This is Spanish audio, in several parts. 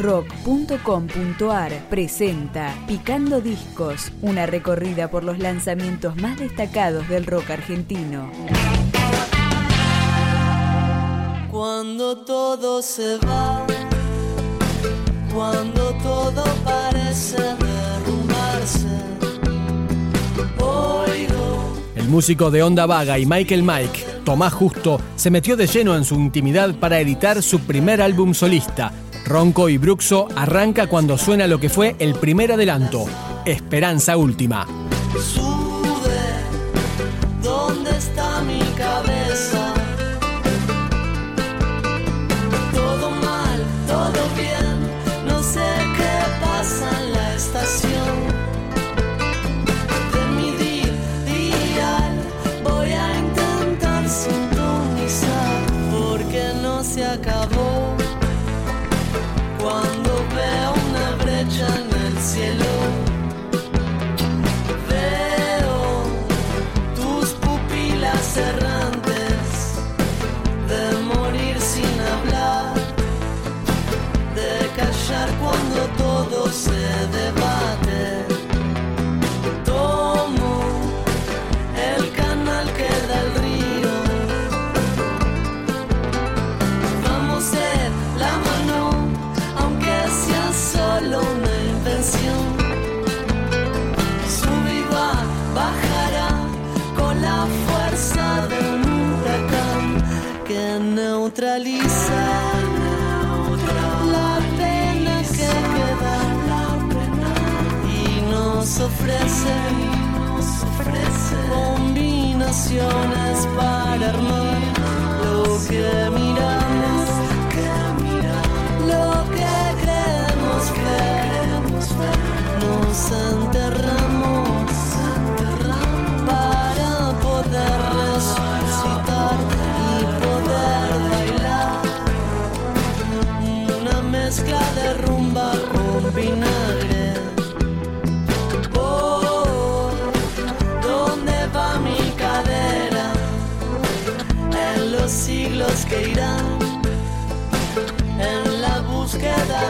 rock.com.ar presenta Picando Discos, una recorrida por los lanzamientos más destacados del rock argentino. Cuando todo se va, cuando todo parece derrumbarse, oigo. Músico de Onda Vaga y Michael Mike, Tomás Justo, se metió de lleno en su intimidad para editar su primer álbum solista. Ronco y Bruxo arranca cuando suena lo que fue el primer adelanto, Esperanza Última. Sube, ¿dónde está mi cabeza? Todo mal, todo bien, no sé qué pasa en la estación. Neutraliza la pena que queda y nos ofrece, combinaciones para armar lo que miramos,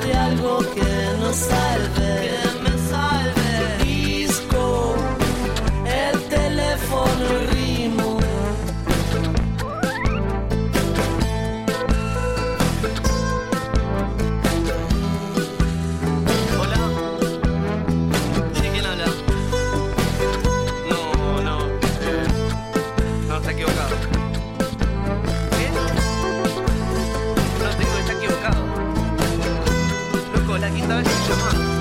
de algo que nos salve. 应该是什么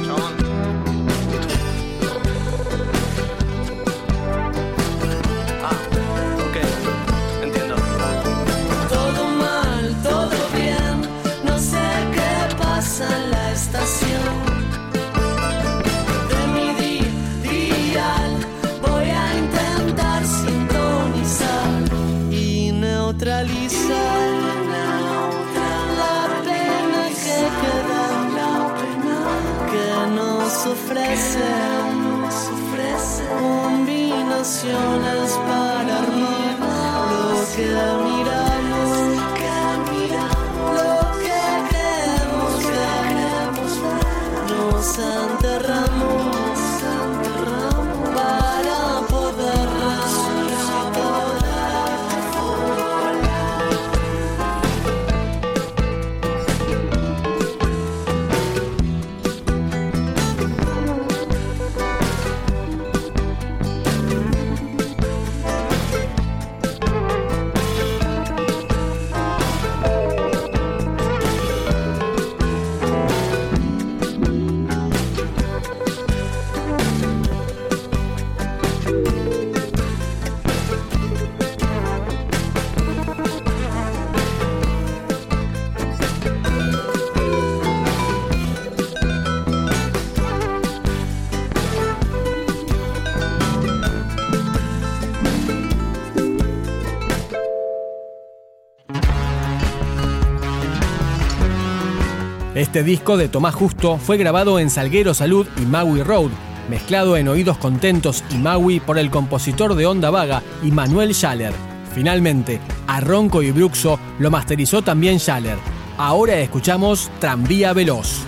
nos ofrece, combinaciones para armar lo que Este disco de Tomás Justo fue grabado en Salguero Salud y Maui Road, mezclado en Oídos Contentos y Maui por el compositor de Onda Vaga y Manuel Schaller. Finalmente, a Ronco y Bruxo lo masterizó también Schaller. Ahora escuchamos Tranvía Veloz.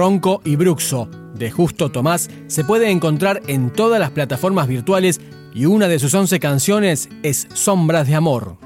Ronco y Bruxo de Justo Tomás se puede encontrar en todas las plataformas virtuales y una de sus 11 canciones es Sombras de Amor.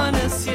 I'm a permanecer.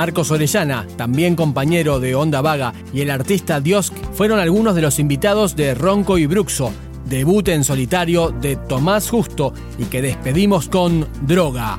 Marcos Orellana, también compañero de Onda Vaga, y el artista Diosk fueron algunos de los invitados de Ronco y Bruxo, debut en solitario de Tomás Justo y que despedimos con Droga.